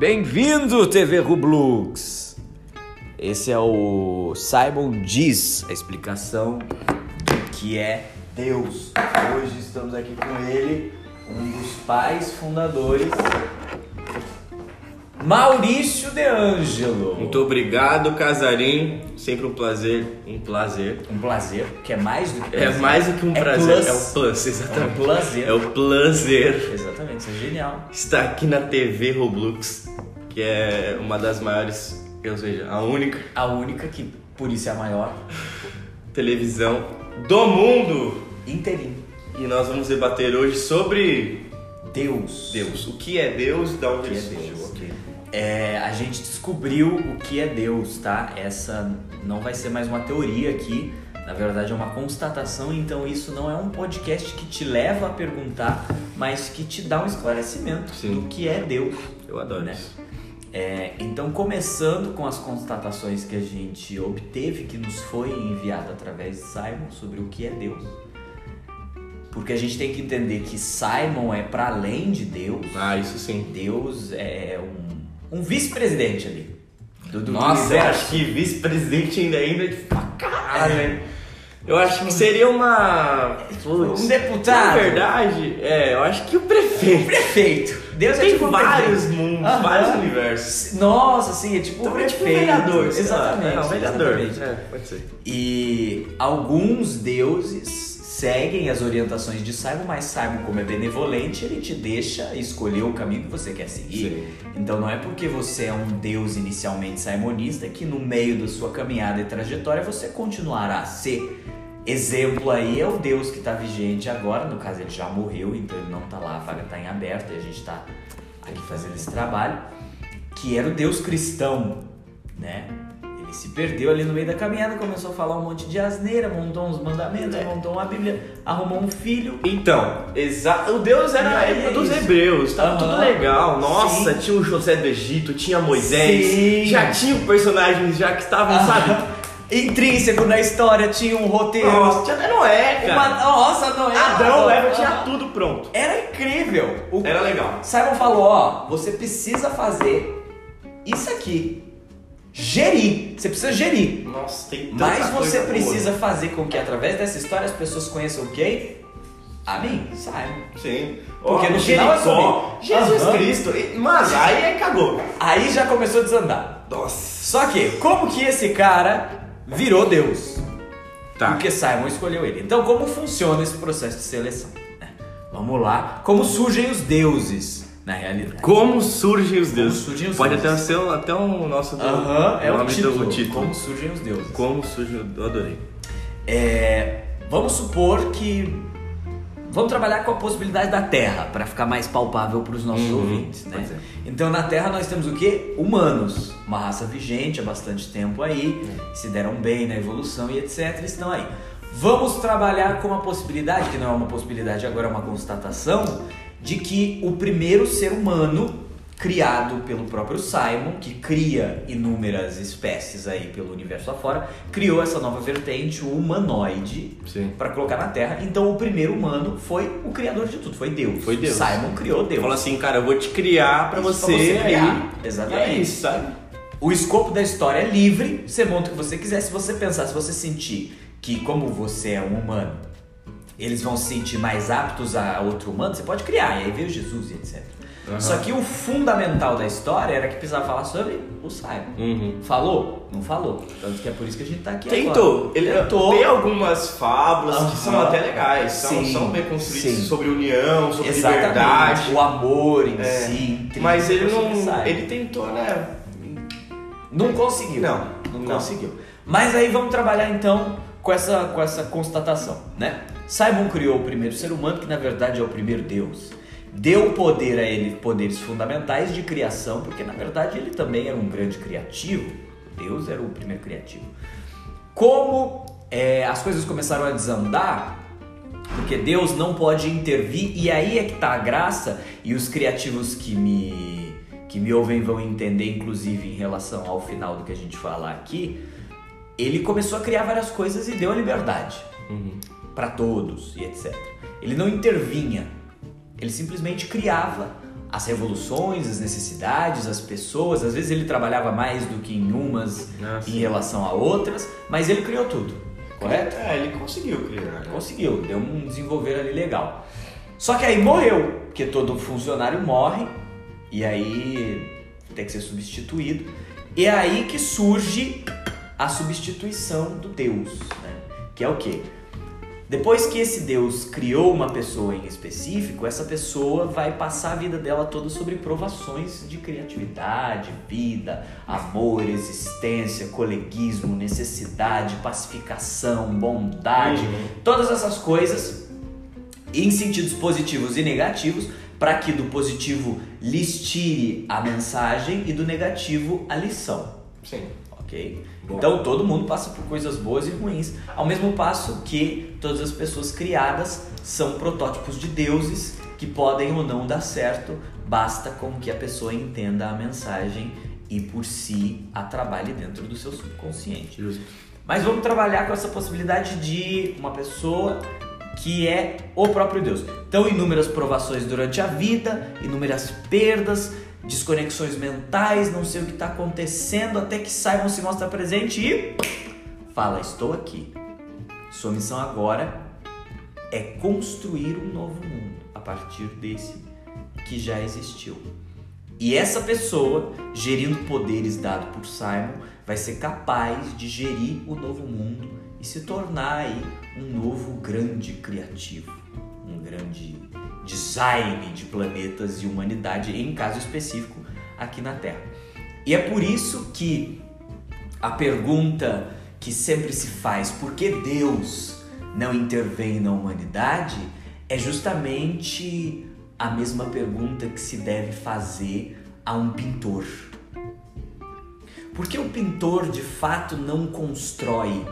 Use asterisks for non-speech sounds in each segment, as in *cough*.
Bem-vindo, TV Rublux! Esse é o Simon Diz, a explicação do que é Deus. Hoje estamos aqui com ele, um dos pais fundadores, Maurício De Angelo. Muito obrigado, Casarim. Sempre um prazer, um prazer. Um prazer, que é mais do que É prazer. mais do que um É prazer, plus. é o plus, exatamente. É um prazer. É o prazer Exatamente, isso é genial. estar aqui na TV Roblox, que é uma das maiores, ou seja, a única A única que, por isso é a maior, televisão do mundo. inteirinho. E nós vamos debater hoje sobre Deus. Deus. O que é Deus, da O onde é ele surgiu. É, a gente descobriu o que é Deus, tá? Essa não vai ser mais uma teoria aqui, na verdade é uma constatação, então isso não é um podcast que te leva a perguntar, mas que te dá um esclarecimento Sim. do que é Deus. Eu adoro Né? isso. É, então, começando com as constatações que a gente obteve, que nos foi enviado através de Simon sobre o que é Deus. Porque a gente tem que entender que Simon é para além de Deus. Ah, isso sim. Deus é um, um vice-presidente ali. Do, do Nossa, eu acho que vice-presidente ainda ainda de pra caralho, né? Eu acho que seria uma. Um deputado. Na verdade, é, eu acho que o prefeito. Prefeito. Deus é Tem tipo um vários prefeito. mundos, Aham. vários universos. Nossa, sim, é tipo um Então é tipo prefeito. vereador. Exatamente. É, um vereador. É, pode ser. E alguns deuses seguem as orientações de Simon, mas Simon, como é benevolente, ele te deixa escolher o caminho que você quer seguir. Então não é porque você é um deus inicialmente simonista que no meio da sua caminhada e trajetória você continuará a ser. Exemplo aí é o deus que está vigente agora, no caso ele já morreu, então ele não está lá, a vaga está em aberto e a gente está aqui fazendo esse trabalho, que era o deus cristão, né? Ele se perdeu ali no meio da caminhada, começou a falar um monte de asneira, montou uns mandamentos, É. montou uma bíblia, arrumou um filho, Então, exato. O Deus era a época é dos isso. hebreus, tava Aham. tudo legal. Nossa, Sim. tinha o José do Egito, tinha Moisés, Sim. já tinha personagens já que estavam, sabe? intrínseco na história, tinha um roteiro. Nossa, tinha até Noé, Uma, cara. nossa, não é? Adão, Eva, tinha tudo pronto. Era incrível. O Era legal. Simon falou, ó, você precisa fazer isso aqui. Gerir. Você precisa gerir. Nossa, tem tanta Mas você boa. precisa fazer com que através dessa história as pessoas conheçam quem? A mim, Simon. Sim. Porque Ó, no final é Jericó, sobre- Jesus Aham. Cristo. Mas aí é cagou. Aí já começou a desandar. Nossa. Só que, como que esse cara virou Deus? Tá. Porque Simon escolheu ele. Então, como funciona esse processo de seleção? né? Vamos lá. Como surgem os deuses, na realidade? Como surgem os deuses? surgem os Pode deuses. até ser até o nosso do- Aham, é o nome título. do título. Como surgem os deuses. Como surge, eu adorei. É, vamos supor que vamos trabalhar com a possibilidade da Terra para ficar mais palpável para os nossos Uhum, ouvintes, né? ser. Então na Terra nós temos o que? Humanos, uma raça vigente há bastante tempo aí, se deram bem na evolução e etc. Estão aí. Vamos trabalhar com a possibilidade, que não é uma possibilidade agora é uma constatação, de que o primeiro ser humano criado pelo próprio Simon, que cria inúmeras espécies aí pelo universo afora, criou essa nova vertente, o humanoide, para colocar na Terra. Então o primeiro humano foi o criador de tudo, foi Deus. Foi Deus. Simon criou Deus. Fala assim, cara, eu vou te criar Isso, você, você criar. aí. Exatamente. E é isso, sabe? O escopo da história é livre, você monta o que você quiser. Se você pensar, se você sentir que, como você é um humano, eles vão se sentir mais aptos a outro humano, você pode criar. E aí veio Jesus e etc. Aham. Só que o fundamental da história era que precisava falar sobre o Simon. Uhum. Falou? Não falou. Tanto que é por isso que a gente tá aqui Tentou. agora. Ele Tentou. tem algumas fábulas que Aham. são até legais. São, Sim, são bem construídas sim. sobre união, sobre Exatamente. liberdade. O amor em É. si. Mas ele não. Ele tentou, né? Não conseguiu. Não, não, não. conseguiu. Mas aí vamos trabalhar então com essa, com essa constatação, né? Simon criou o primeiro ser humano, que na verdade é o primeiro Deus. Deu poder a ele, poderes fundamentais de criação, porque na verdade ele também era um grande criativo. Deus era o primeiro criativo. Como é, as coisas começaram a desandar, porque Deus não pode intervir, e aí é que tá a graça, e os criativos que me, que me ouvem vão entender, inclusive em relação ao final do que a gente falar aqui. Ele começou a criar várias coisas e deu a liberdade Uhum. para todos e etc. Ele não intervinha, ele simplesmente criava as revoluções, as necessidades, as pessoas. Às vezes ele trabalhava mais do que em umas Ah, em relação a outras, mas ele criou tudo, correto? É, ele conseguiu criar. né? Conseguiu, deu um desenvolver ali legal. Só que aí morreu, porque todo funcionário morre e aí tem que ser substituído. E é aí que surge a substituição do Deus, né? Que é o quê? Depois que esse Deus criou uma pessoa em específico, essa pessoa vai passar a vida dela toda sobre provações de criatividade, vida, amor, existência, coleguismo, necessidade, pacificação, bondade, Uhum. todas essas coisas em sentidos positivos e negativos, para que do positivo lhes tire a mensagem e do negativo a lição Sim. Ok? Então todo mundo passa por coisas boas e ruins, ao mesmo passo que todas as pessoas criadas são protótipos de deuses que podem ou não dar certo, basta com que a pessoa entenda a mensagem e por si a trabalhe dentro do seu subconsciente. Justo. Mas vamos trabalhar com essa possibilidade de uma pessoa que é o próprio Deus. Então, inúmeras provações durante a vida, inúmeras perdas, desconexões mentais, não sei o que está acontecendo, até que Simon se mostra presente e fala: Estou aqui. Sua missão agora é construir um novo mundo a partir desse que já existiu. E essa pessoa, gerindo poderes dados por Simon, vai ser capaz de gerir o novo mundo e se tornar aí um novo grande criativo, um grande design de planetas e humanidade, em caso específico, aqui na Terra. E é por isso que a pergunta que sempre se faz, por que Deus não intervém na humanidade, é justamente a mesma pergunta que se deve fazer a um pintor. Por que o pintor de fato não constrói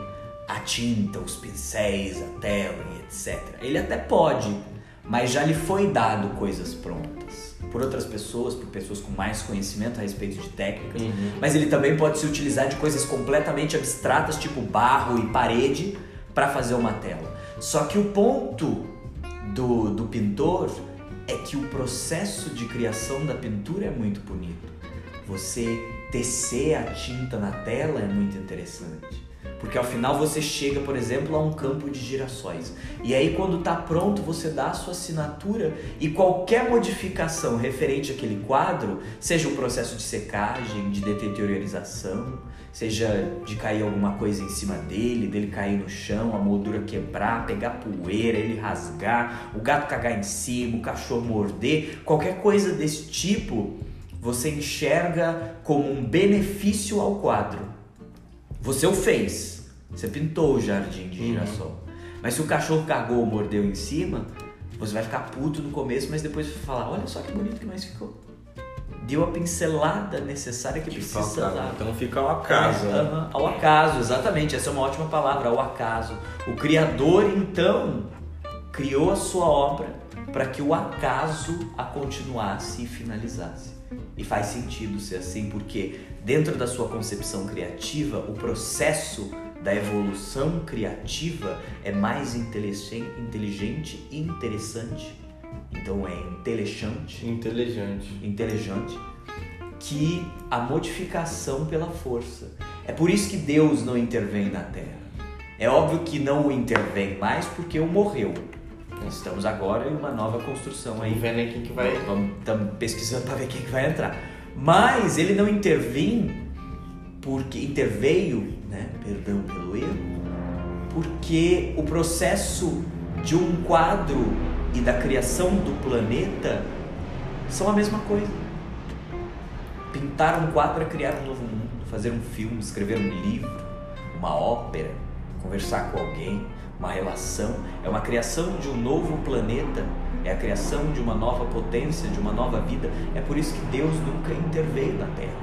a tinta, os pincéis, a tela etc? Ele até pode, mas já lhe foi dado coisas prontas por outras pessoas, por pessoas com mais conhecimento a respeito de técnicas, Uhum. mas ele também pode se utilizar de coisas completamente abstratas, tipo barro e parede, para fazer uma tela. Só que o ponto do, do pintor é que o processo de criação da pintura é muito bonito. Você tecer a tinta na tela é muito interessante. Porque ao final você chega, por exemplo, a um campo de girassóis. E aí quando tá pronto, você dá a sua assinatura e qualquer modificação referente àquele quadro, seja um processo de secagem, de deteriorização, seja de cair alguma coisa em cima dele, dele cair no chão, a moldura quebrar, pegar poeira, ele rasgar, o gato cagar em cima, o cachorro morder, qualquer coisa desse tipo, você enxerga como um benefício ao quadro. Você o fez. Você pintou o jardim de Uhum. girassol. Mas se o cachorro cagou ou mordeu em cima, você vai ficar puto no começo, mas depois vai falar: olha só que bonito que mais ficou. Deu a pincelada necessária que Que precisava. faltava. Então fica ao acaso. É, né? ao acaso, exatamente. Essa é uma ótima palavra, ao acaso. O Criador, então, criou a sua obra para que o acaso a continuasse e finalizasse. E faz sentido ser assim, porque dentro da sua concepção criativa, o processo da evolução criativa é mais inteligente, e interessante. Então é inteligente Inteligente. inteligente que a modificação pela força. É por isso que Deus não intervém na Terra. É óbvio que não o intervém mais porque o morreu. Estamos agora em uma nova construção aí. Vendo aí quem que vai. Estamos pesquisando para ver quem que vai entrar. Mas ele não intervém porque interveio, né? Perdão pelo erro, porque o processo de um quadro e da criação do planeta são a mesma coisa. Pintar um quadro é criar um novo mundo, fazer um filme, escrever um livro, uma ópera, conversar com alguém, uma relação, é uma criação de um novo planeta, é a criação de uma nova potência, de uma nova vida. É por isso que Deus nunca interveio na Terra,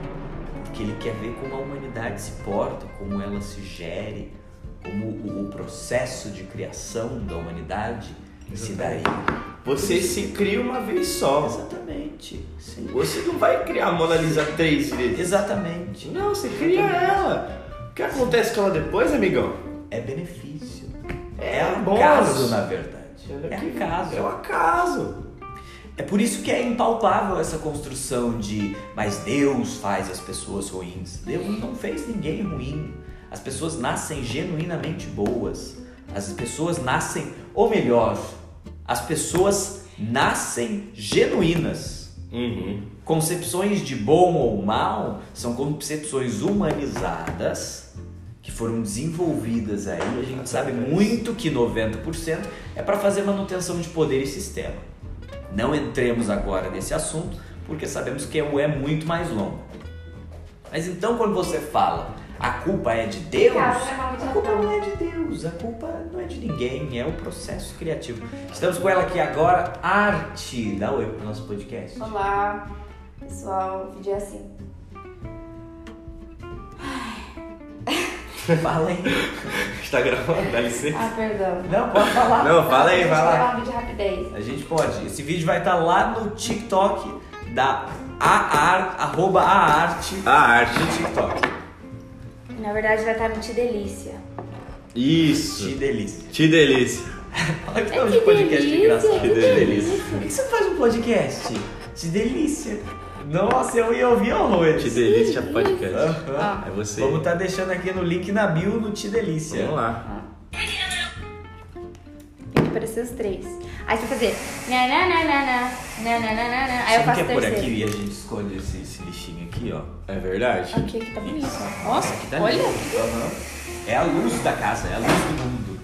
porque Ele quer ver como a humanidade se porta, como ela se gere, como o, processo de criação da humanidade se daria. Você se cria uma vez só. Exatamente, sim. Você não vai criar a Mona Lisa três vezes. Exatamente. Não, você cria ela. O que acontece com ela depois, amigão? É benefício. É É bônus. acaso, na verdade. É acaso. É o acaso. É por isso que é impalpável essa construção de mas Deus faz as pessoas ruins. Deus não fez ninguém ruim. As pessoas nascem genuinamente boas. As pessoas nascem, ou melhor, as pessoas nascem genuínas. Uhum. Concepções de bom ou mal são concepções humanizadas que foram desenvolvidas aí. A gente sabe muito que 90% é para fazer manutenção de poder e sistema. Não entremos agora nesse assunto, porque sabemos que é muito mais longo. Mas então quando você fala a culpa é de Deus, a culpa não é de Deus, a culpa não é de ninguém, é o processo criativo. Estamos com ela aqui agora, Arte. Dá oi pro nosso podcast. Olá, pessoal, o vídeo é assim. *laughs* Fala aí. Está gravando? Dá licença. Ah, perdão. Não, pode falar. Não, fala aí, vai lá. gravar um vídeo de rapidez. A gente pode. Esse vídeo vai estar lá no TikTok da aar, arroba aarte A arte. no TikTok. Na verdade, vai estar no Te Delícia. Isso. delícia. Que delícia. *laughs* Olha que É nome que de podcast delícia, engraçado. que delícia. Por que você não faz um podcast? De delícia. Nossa, eu ia ouvir horror. Te Delícia Podcast. Uhum. Ah. É você. Vamos estar tá deixando aqui no link na bio no Te Delícia. Vamos lá. Tem que aparecer os três. Aí você vai fazer. Nananana, nananana, aí eu faço que é por aqui e a gente esconde esse, esse lixinho aqui, ó. É verdade. Aqui, aqui tá bonito. Nossa, aqui tá olha. Uhum. É a luz da casa, é a luz do mundo.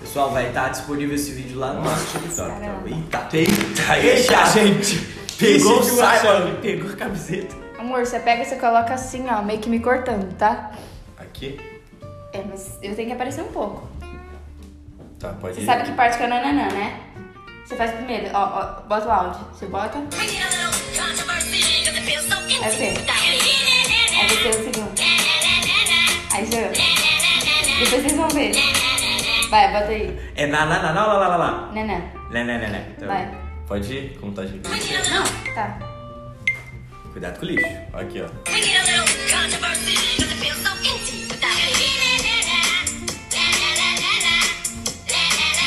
Pessoal, vai estar disponível esse vídeo lá no nosso TikTok. Então, eita, eita, eita, gente! Pegou o é pegou a camiseta. Amor, você pega e você coloca assim, ó, meio que me cortando, tá? Aqui? É, mas eu tenho que aparecer um pouco. Tá, pode Você ir. sabe que parte que é o nananã, né? Você faz primeiro, ó, ó, bota o áudio. Você bota, aí você. Aí você o segundo. Aí você. Depois vocês vão ver. Vai, bota aí. É na na na na lá lá lá lá. Nanã. Né, né, né, né. Então, Vai. Pode ir? Como tá gente? Não, tá. Cuidado com o lixo. Aqui, ó.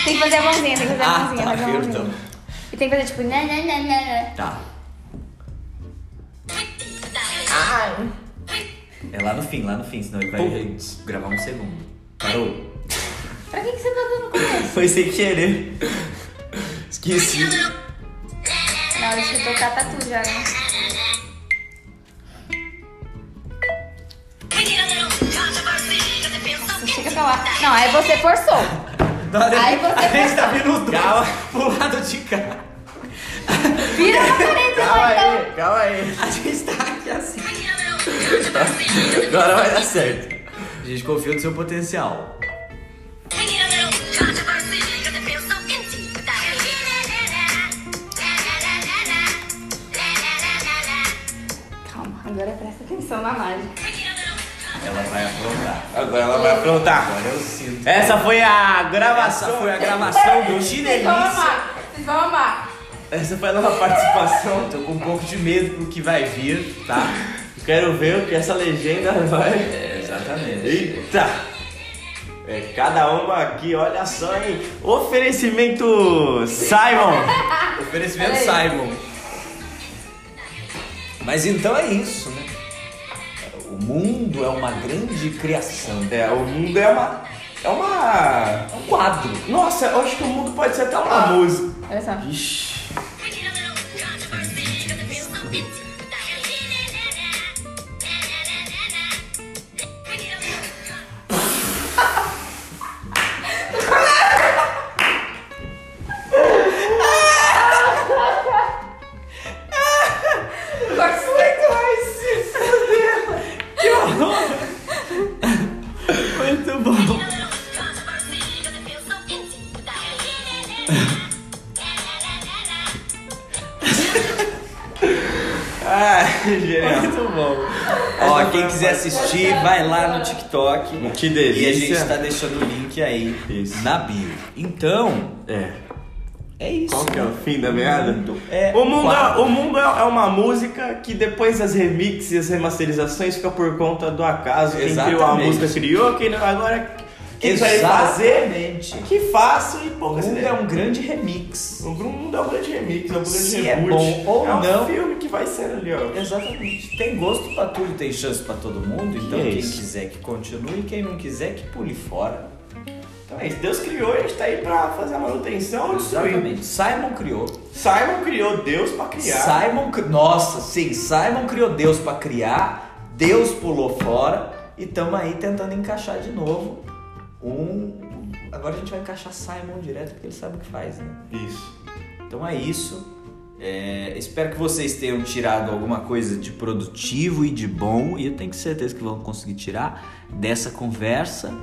Tem que fazer a mãozinha, tem que fazer a Ah, mãozinha, tá, fazer a mãozinha. E tem que fazer tipo nananana. Tá. É lá no fim, lá no fim, senão ele vai Putz. gravar um segundo. Parou. Pra que, que você tá dando começo? Foi sem querer. Esqueci. Hora de tocar tá tudo já, né? Você chega pra lá. Não, aí você forçou. Aí você a gente tá vindo os dois Calma. pro lado de cá. Vira pra frente Calma lá então. aí, calma aí. A gente tá aqui assim. Agora vai dar certo. A gente confia no seu potencial. Agora presta atenção na mágica. Ela vai aprontar. Agora ela vai aprontar. Agora eu sinto. Essa foi a Essa gravação. foi a gravação do Te Vocês vão amar. Vocês vão amar. Essa foi a nossa participação. Tô com um pouco de medo pro que vai vir, tá? Quero ver o que essa legenda vai. É, exatamente. Eita! É, cada uma aqui, olha só, hein? Oferecimento Simon! Oferecimento Simon. Mas então é isso, né? O mundo é uma grande criação. É, o mundo é uma. É uma. É um quadro. Nossa, eu acho que o mundo pode ser até uma música. Olha só. Ixi. Que E a delícia. gente tá deixando o link aí Isso. na bio. Então, É. é isso. Qual que é o fim da mundo é o mundo, é, o mundo é é uma música que depois das remixes e as remasterizações fica por conta do acaso. Quem criou a Exatamente. música criou, quem não, agora que fazer, Exatamente. que faça e O poucas mundo é um grande remix. O mundo é um grande remix, é um grande Se é reboot. bom ou é um não. filme que vai sendo ali, ó. Exatamente. Tem gosto pra tudo, tem chance pra todo mundo. Então é quem isso. quiser que continue, quem não quiser que pule fora. Então é isso. Deus criou e a gente tá aí pra fazer a manutenção ou destruir. Exatamente. Simon criou. Simon criou Deus pra criar. Simon, cri- nossa, sim, Simon criou Deus pra criar, Deus pulou fora e estamos aí tentando encaixar de novo um. Agora a gente vai encaixar Simon direto porque ele sabe o que faz, né? Isso. Então é isso. É, espero que vocês tenham tirado alguma coisa de produtivo e de bom e eu tenho certeza que vão conseguir tirar dessa conversa.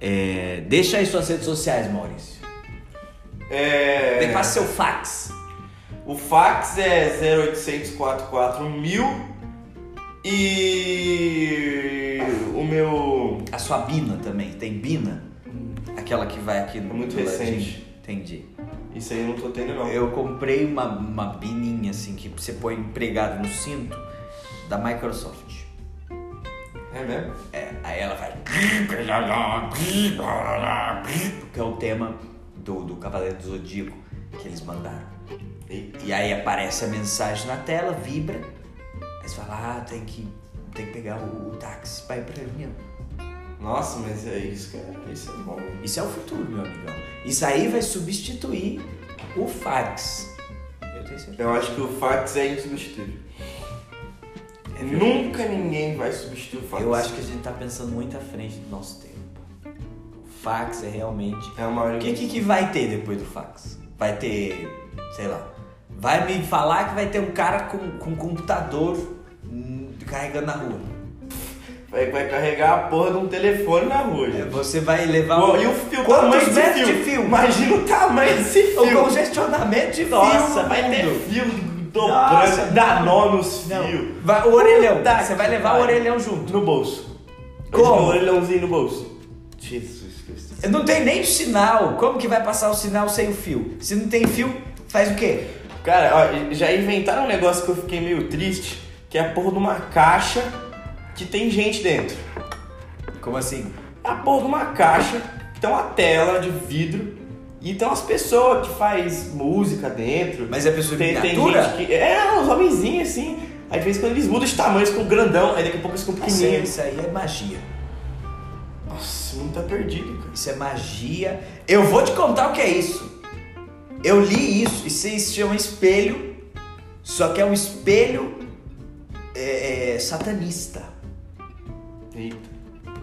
É, deixa aí suas redes sociais, Maurício. É... Passa seu fax. O fax é 0800 44 mil e o meu A sua Bina também. Tem Bina? Aquela que vai aqui no. É muito recente. Entendi. isso aí eu não tô tendo não. Eu comprei uma, uma bininha assim que você põe empregado no cinto da Microsoft. É mesmo? É, aí ela vai. Que é o tema do, do Cavaleiro do Zodíaco que eles mandaram. Eita. E aí aparece a mensagem na tela, vibra. Aí você fala, ah, tem que, tem que pegar o, o táxi pra ir pra reunião. Nossa, mas é isso que é, isso é bom. Isso é o futuro, meu amigão. Isso aí vai substituir o fax. Eu tenho certeza. Eu acho que o fax é insubstituível. Nunca ninguém vai substituir o fax. Eu acho que a gente tá pensando muito à frente do nosso tempo. O fax é realmente. é uma O que, que, que vai ter depois do fax? Vai ter, sei lá. Vai me falar que vai ter um cara com, com computador hum, carregando na rua. Vai, vai carregar a porra de um telefone na rua, gente. Você vai levar Pô, um- e o fio, o Quantos tamanho metros fio? de fio? Imagina o tamanho desse O fio. congestionamento de Nossa, fio. vai ter fio Nossa, dobrando, dá nó nos fios. vai, o orelhão. Puta Você vai levar o pariu. orelhão junto. No bolso. Como? O orelhãozinho no bolso. Jesus Cristo. Não tem nem sinal. Como que vai passar o sinal sem o fio? Se não tem fio, faz o quê? Cara, ó, já inventaram um negócio que eu fiquei meio triste, que é a porra de uma caixa que tem gente dentro. Como assim? É a porra de uma caixa que tem uma tela de vidro e tem umas pessoas que faz música dentro. Mas é pessoa tem, tem gente que. É, uns homenzinhos assim. Aí de vez em quando eles mudam de tamanho, ficam grandão, aí daqui a pouco eles ficam Isso aí, pequenininhos. isso aí é magia. Nossa, o mundo tá perdido, cara. Isso é magia. Eu vou te contar o que é isso. Eu li isso. Isso aí se chama espelho. Só que é um espelho é, é, satanista. Eita.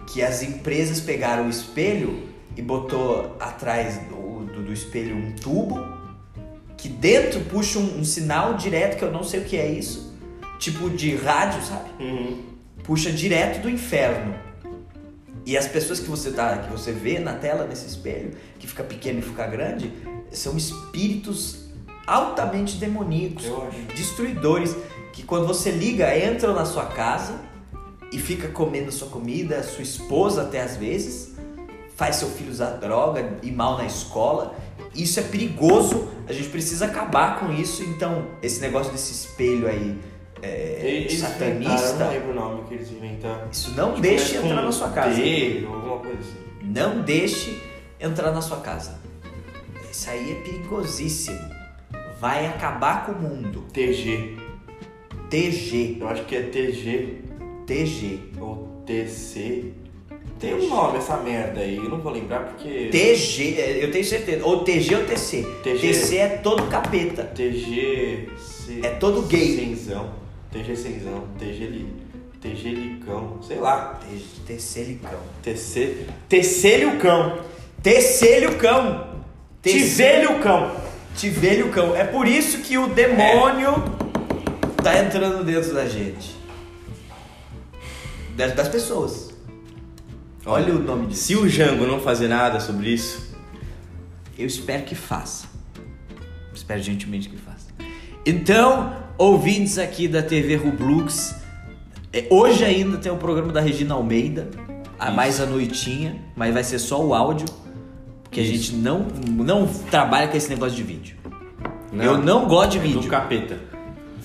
Que as empresas pegaram o espelho e botou atrás do, do, do espelho um tubo que dentro puxa um, um sinal direto que eu não sei o que é isso. Tipo de rádio, sabe? Uhum. puxa direto do inferno. E as pessoas que você tá, que você vê na tela nesse espelho, que fica pequeno e fica grande, são espíritos altamente demoníacos, destruidores, que quando você liga, entram na sua casa e fica comendo sua comida, sua esposa até às vezes, faz seu filho usar droga e mal na escola. Isso é perigoso, a gente precisa acabar com isso. Então, esse negócio desse espelho aí é, Eles satanista, não lembro o nome que eles inventaram. isso não Tipo, deixe é entrar na sua casa. Alguma coisa assim. Não deixe entrar na sua casa. Isso aí é perigosíssimo. Vai acabar com o mundo. TG. TG. Eu acho que é TG TG. ou TC. Tem um nome essa merda aí, eu não vou lembrar porque. TG, é, eu tenho certeza. Ou TG ou TC. TG. TC é todo capeta. TG. C- É todo gay. Cenzão. TG Cenzão. TG Li. TG Licão. Sei lá. TC Licão. TC. TC Lucão. TC Licão. TC Lucão. Tivelho-cão. É por isso que o demônio tá entrando dentro da gente. Das, das pessoas. Olha o nome disso. Se o Jango não fazer nada sobre isso, Eu espero que faça. Espero gentilmente que faça. Então, ouvintes aqui da TV Rublux, é, hoje ainda tem o programa da Regina Almeida, a Isso. mais à noitinha, mas vai ser só o áudio, porque a Isso. gente não, não trabalha com esse negócio de vídeo. Não. Eu não gosto de é do vídeo. capeta.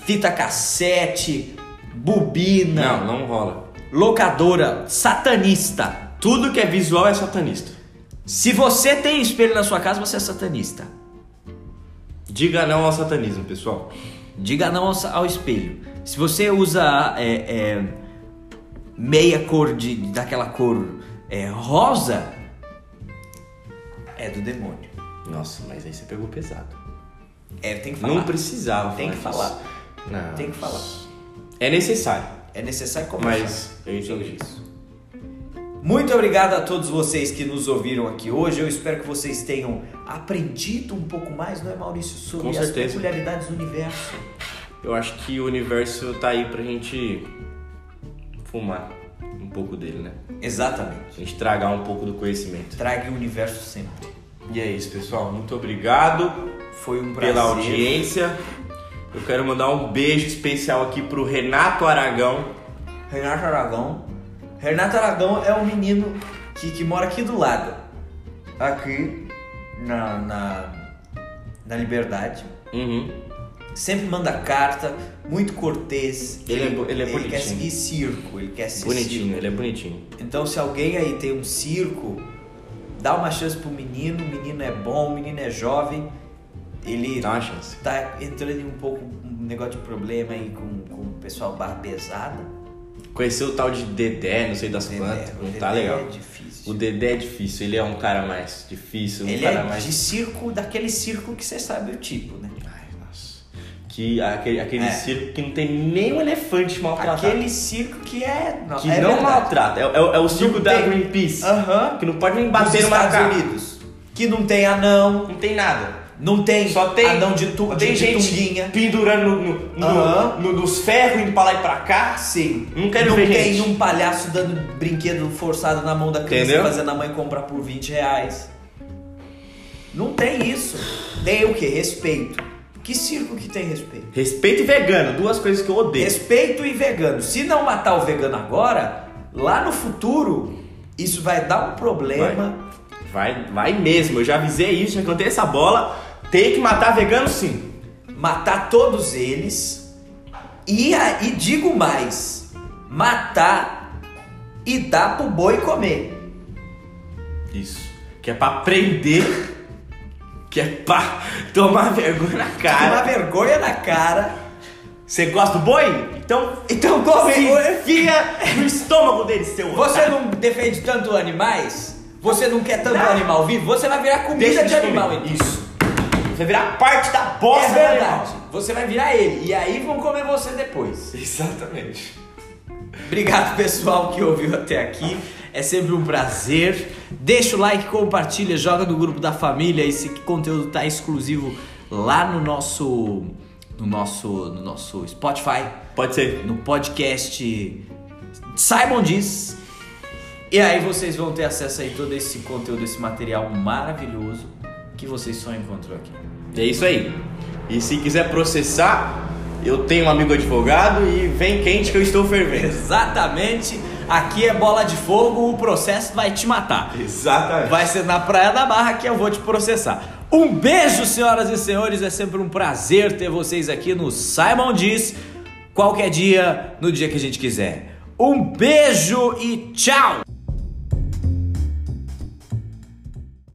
Fita cassete, bobina, Não, não rola. Locadora, satanista. Tudo que é visual é satanista. Se você tem espelho na sua casa, você é satanista. Diga não ao satanismo, pessoal. Diga não ao, ao espelho. Se você usa é, é, meia cor de daquela cor é, rosa, é do demônio. Nossa, mas aí você pegou pesado. É, tem que falar. Não precisava Tem que falar. Não. Tem que falar. É necessário, É necessário conversar. mas eu entendi. isso. Muito obrigado a todos vocês que nos ouviram aqui hoje. Eu espero que vocês tenham aprendido um pouco mais, não é, Maurício, sobre Com as certeza. peculiaridades do universo. Eu acho que o universo tá aí pra gente fumar um pouco dele, né? Exatamente. A gente tragar um pouco do conhecimento. Trague o universo sempre. E é isso, pessoal. Muito obrigado Foi um prazer. pela audiência. Eu quero mandar um beijo especial aqui pro Renato Aragão. Renato Aragão. Renato Aragão é um menino que, que mora aqui do lado. Aqui na, na, na Liberdade. Uhum. Sempre manda carta, muito cortês. Ele é ele é quer bonitinho. seguir circo, ele quer seguir Bonitinho, circo. ele é bonitinho. Então se alguém aí tem um circo, dá uma chance pro menino, o menino é bom, o menino é jovem. Ele tá entrando em um pouco um negócio de problema aí com, com o pessoal barra pesada. Conheceu o tal de Dedé, não sei das Dedé, quantas. o Não Dedé tá legal. é difícil. O Dedé é difícil, ele é um cara mais difícil, um Ele cara é mais. de circo, daquele circo que você sabe o tipo, né? Ai, nossa. Que aquele, aquele É. circo que não tem nem um elefante maltratado. Aquele circo que é. que é não verdade. maltrata. É, é o- é o circo Não da tem. Greenpeace. Aham. Que não pode nem Nos bater no Estados macaco. Unidos. Que não tem anão, Não tem nada. Não tem, Só tem, anão de, tu, tem de, gente tunguinha. pendurando no, no, no- nos ferros, indo pra lá e pra cá. Sim. Não quero não ver tem gente. um palhaço dando brinquedo forçado na mão da criança Entendeu? fazendo a mãe comprar por 20 reais. Não tem isso. Tem o que? Respeito. Que circo que tem respeito? Respeito e vegano, duas coisas que eu odeio. Respeito e vegano. Se não matar o vegano agora, lá no futuro, isso vai dar um problema. Vai, vai mesmo, eu já avisei isso, já cantei essa bola. Tem que matar vegano sim. Matar todos eles. E, e digo mais: matar e dar pro boi comer. Isso. Que é pra aprender. Que é pra *laughs* tomar vergonha na *laughs* cara. vergonha na cara. Você gosta do boi? Então, Então come enfia no *laughs* estômago dele, seu Você otário. não defende tanto animais? Você não quer tanto animal vivo? Você vai virar comida Deixa de animal, então. Isso. Você vai virar parte da bosta É do verdade. animal. Você vai virar ele. E aí vão comer você depois. Exatamente. Obrigado, pessoal, que ouviu até aqui. É sempre um prazer. Deixa o like, compartilha, joga no grupo da família. Esse conteúdo tá exclusivo lá no nosso no nosso no nosso Spotify, Pode ser. no podcast Simon Diz. E aí vocês vão ter acesso aí a todo esse conteúdo, esse material maravilhoso que vocês só encontram aqui. É isso aí. E se quiser processar, eu tenho um amigo advogado e vem quente que eu estou fervendo. Exatamente. Aqui é bola de fogo, o processo vai te matar. Exatamente. Vai ser na Praia da Barra que eu vou te processar. Um beijo, senhoras e senhores. É sempre um prazer ter vocês aqui no Simon Diz. Qualquer dia, no dia que a gente quiser. Um beijo e tchau!